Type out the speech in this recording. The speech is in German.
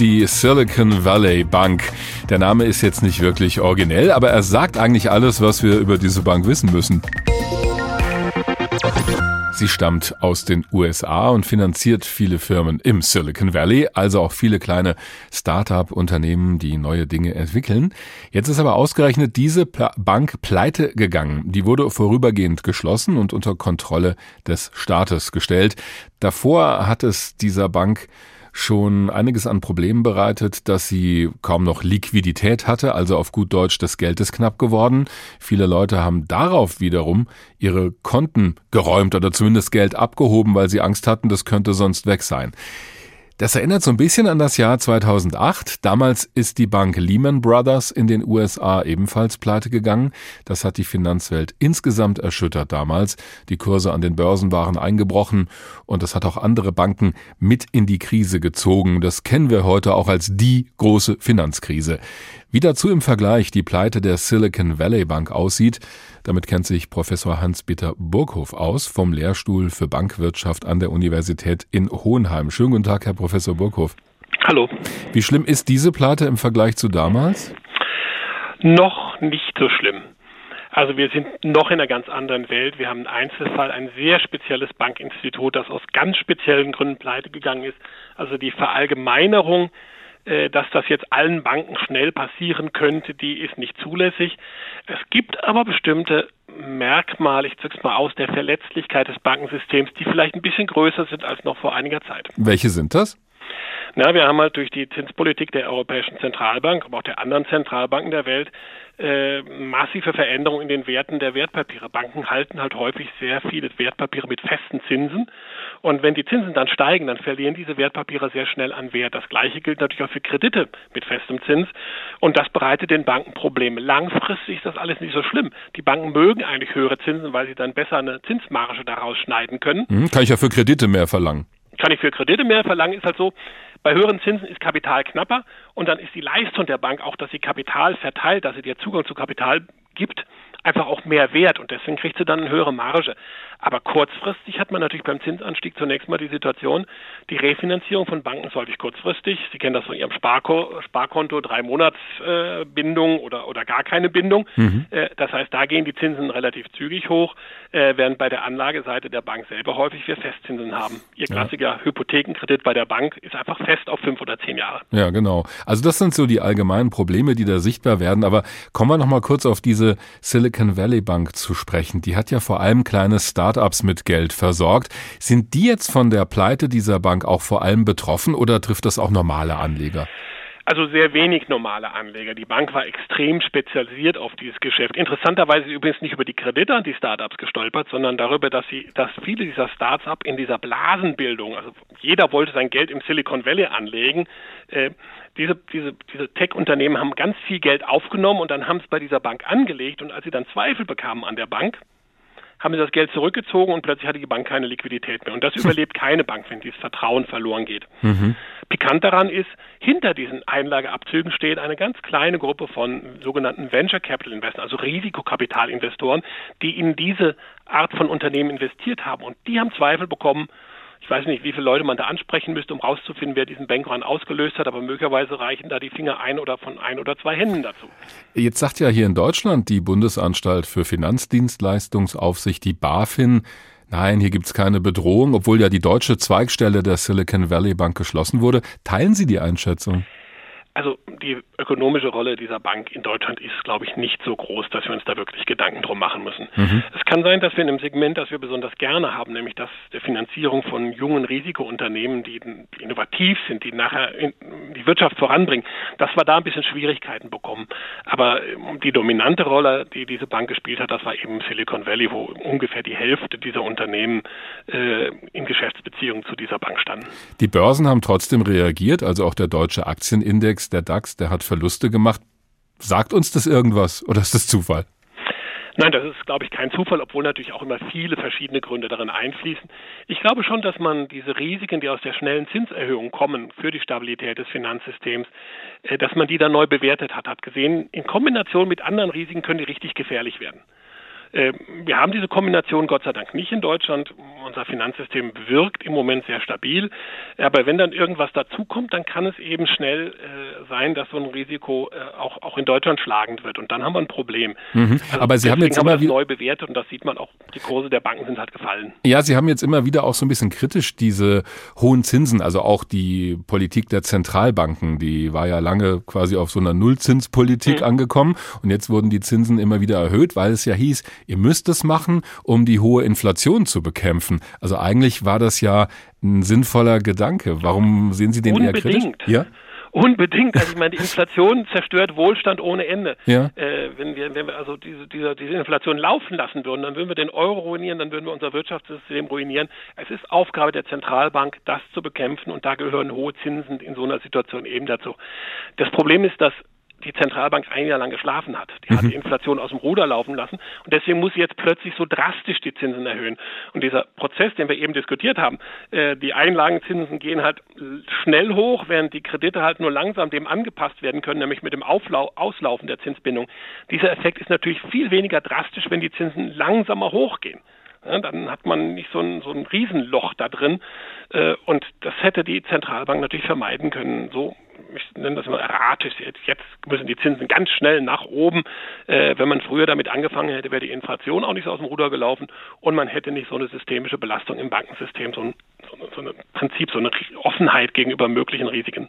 die Silicon Valley Bank. Der Name ist jetzt nicht wirklich originell, aber er sagt eigentlich alles, was wir über diese Bank wissen müssen. Sie stammt aus den USA und finanziert viele Firmen im Silicon Valley, also auch viele kleine Start-up-Unternehmen, die neue Dinge entwickeln. Jetzt ist aber ausgerechnet diese Bank pleite gegangen. Die wurde vorübergehend geschlossen und unter Kontrolle des Staates gestellt. Davor hat es dieser Bank schon einiges an Problemen bereitet, dass sie kaum noch Liquidität hatte, also auf gut Deutsch das Geld ist knapp geworden. Viele Leute haben darauf wiederum ihre Konten geräumt oder zumindest Geld abgehoben, weil sie Angst hatten, das könnte sonst weg sein. Das erinnert so ein bisschen an das Jahr 2008. Damals ist die Bank Lehman Brothers in den USA ebenfalls pleite gegangen. Das hat die Finanzwelt insgesamt erschüttert damals. Die Kurse an den Börsen waren eingebrochen und das hat auch andere Banken mit in die Krise gezogen. Das kennen wir heute auch als die große Finanzkrise. Wie dazu im Vergleich die Pleite der Silicon Valley Bank aussieht, damit kennt sich Professor Hans-Peter Burghoff aus vom Lehrstuhl für Bankwirtschaft an der Universität in Hohenheim. Schönen guten Tag, Herr Professor Burghoff. Hallo. Wie schlimm ist diese Pleite im Vergleich zu damals? Noch nicht so schlimm. Also wir sind noch in einer ganz anderen Welt. Wir haben einen Einzelfall, ein sehr spezielles Bankinstitut, das aus ganz speziellen Gründen pleite gegangen ist. Also die Verallgemeinerung dass das jetzt allen Banken schnell passieren könnte, die ist nicht zulässig. Es gibt aber bestimmte Merkmale, ich zück's mal aus, der Verletzlichkeit des Bankensystems, die vielleicht ein bisschen größer sind als noch vor einiger Zeit. Welche sind das? Na, wir haben halt durch die Zinspolitik der Europäischen Zentralbank, aber auch der anderen Zentralbanken der Welt äh, massive Veränderungen in den Werten der Wertpapiere. Banken halten halt häufig sehr viele Wertpapiere mit festen Zinsen. Und wenn die Zinsen dann steigen, dann verlieren diese Wertpapiere sehr schnell an Wert. Das Gleiche gilt natürlich auch für Kredite mit festem Zins. Und das bereitet den Banken Probleme. Langfristig ist das alles nicht so schlimm. Die Banken mögen eigentlich höhere Zinsen, weil sie dann besser eine Zinsmarge daraus schneiden können. Hm, kann ich ja für Kredite mehr verlangen. Kann ich für Kredite mehr verlangen, ist halt so, bei höheren Zinsen ist Kapital knapper und dann ist die Leistung der Bank auch, dass sie Kapital verteilt, dass sie dir Zugang zu Kapital gibt, einfach auch mehr wert und deswegen kriegt sie dann eine höhere Marge. Aber kurzfristig hat man natürlich beim Zinsanstieg zunächst mal die Situation, die Refinanzierung von Banken ist häufig kurzfristig. Sie kennen das von Ihrem Sparko Sparkonto, drei Monatsbindung äh, oder, oder gar keine Bindung. Mhm. Äh, das heißt, da gehen die Zinsen relativ zügig hoch, äh, während bei der Anlageseite der Bank selber häufig wir Festzinsen haben. Ihr klassischer ja. Hypothekenkredit bei der Bank ist einfach fest auf fünf oder zehn Jahre. Ja, genau. Also das sind so die allgemeinen Probleme, die da sichtbar werden. Aber kommen wir noch mal kurz auf diese Silicon Valley Bank zu sprechen. Die hat ja vor allem kleine Start Startups mit Geld versorgt. Sind die jetzt von der Pleite dieser Bank auch vor allem betroffen oder trifft das auch normale Anleger? Also sehr wenig normale Anleger. Die Bank war extrem spezialisiert auf dieses Geschäft. Interessanterweise übrigens nicht über die Kredite an die Startups gestolpert, sondern darüber, dass sie, dass viele dieser Startups in dieser Blasenbildung, also jeder wollte sein Geld im Silicon Valley anlegen. Äh, diese, diese, diese Tech-Unternehmen haben ganz viel Geld aufgenommen und dann haben es bei dieser Bank angelegt und als sie dann Zweifel bekamen an der Bank, haben sie das Geld zurückgezogen und plötzlich hatte die Bank keine Liquidität mehr. Und das überlebt keine Bank, wenn dieses Vertrauen verloren geht. Mhm. Pikant daran ist, hinter diesen Einlageabzügen steht eine ganz kleine Gruppe von sogenannten Venture Capital Investoren, also Risikokapitalinvestoren, die in diese Art von Unternehmen investiert haben. Und die haben Zweifel bekommen, ich weiß nicht, wie viele Leute man da ansprechen müsste, um rauszufinden, wer diesen Bankrun ausgelöst hat, aber möglicherweise reichen da die Finger ein oder von ein oder zwei Händen dazu. Jetzt sagt ja hier in Deutschland die Bundesanstalt für Finanzdienstleistungsaufsicht, die BaFin, Nein, hier gibt es keine Bedrohung, obwohl ja die deutsche Zweigstelle der Silicon Valley Bank geschlossen wurde. Teilen Sie die Einschätzung? Also die ökonomische Rolle dieser Bank in Deutschland ist, glaube ich, nicht so groß, dass wir uns da wirklich Gedanken drum machen müssen. Mhm. Es kann sein, dass wir in einem Segment, das wir besonders gerne haben, nämlich das der Finanzierung von jungen Risikounternehmen, die, innovativ sind, die nachher die Wirtschaft voranbringen, dass wir da ein bisschen Schwierigkeiten bekommen. Aber ähm, die dominante Rolle, die diese Bank gespielt hat, das war eben Silicon Valley, wo ungefähr die Hälfte dieser Unternehmen äh, in Geschäftsbeziehungen zu dieser Bank standen. Die Börsen haben trotzdem reagiert, also auch der deutsche Aktienindex Index, der DAX, der hat Verluste gemacht. Sagt uns das irgendwas oder ist das Zufall? Nein, das ist, glaube ich, kein Zufall, obwohl natürlich auch immer viele verschiedene Gründe darin einfließen. Ich glaube schon, dass man diese Risiken, die aus der schnellen Zinserhöhung kommen für die Stabilität des Finanzsystems, äh, dass man die dann neu bewertet hat, hat gesehen, in Kombination mit anderen Risiken können die richtig gefährlich werden. Äh, wir haben diese Kombination Gott sei Dank nicht in Deutschland. Unser Finanzsystem wirkt im Moment sehr stabil. Aber wenn dann irgendwas dazukommt, dann kann es eben schnell äh, sein, dass so ein Risiko äh, auch, auch in Deutschland schlagend wird. Und dann haben wir ein Problem. Mhm. Also Aber Sie haben jetzt haben immer wieder neu bewertet und das sieht man auch, die Kurse der Banken sind halt gefallen. Ja, Sie haben jetzt immer wieder auch so ein bisschen kritisch diese hohen Zinsen, also auch die Politik der Zentralbanken, die war ja lange quasi auf so einer Nullzinspolitik mhm. angekommen und jetzt wurden die Zinsen immer wieder erhöht, weil es ja hieß, ihr müsst es machen, um die hohe Inflation zu bekämpfen. Also eigentlich war das ja ein sinnvoller Gedanke. Warum sehen Sie den Unbedingt. eher kritisch? Ja? Unbedingt. Also ich meine, die Inflation zerstört Wohlstand ohne Ende. Ja. Äh, wenn wir, wenn wir also diese, diese, diese Inflation laufen lassen würden, dann würden wir den Euro ruinieren, dann würden wir unser Wirtschaftssystem ruinieren. Es ist Aufgabe der Zentralbank, das zu bekämpfen und da gehören hohe Zinsen in so einer Situation eben dazu. Das Problem ist, dass die Zentralbank ein Jahr lang geschlafen hat. Die mhm. hat die Inflation aus dem Ruder laufen lassen und deswegen muss sie jetzt plötzlich so drastisch die Zinsen erhöhen. Und dieser Prozess, den wir eben diskutiert haben, äh, die Einlagenzinsen gehen halt schnell hoch, während die Kredite halt nur langsam dem angepasst werden können, nämlich mit dem Auflau Auslaufen der Zinsbindung. Dieser Effekt ist natürlich viel weniger drastisch, wenn die Zinsen langsamer hochgehen. Ja, dann hat man nicht so ein, so ein Riesenloch da drin. Äh, und das hätte die Zentralbank natürlich vermeiden können. So, ich nenne das immer erratisch. Jetzt müssen die Zinsen ganz schnell nach oben. Äh, wenn man früher damit angefangen hätte, wäre die Inflation auch nicht so aus dem Ruder gelaufen und man hätte nicht so eine systemische Belastung im Bankensystem, so ein, so so ein Prinzip, so eine Offenheit gegenüber möglichen Risiken.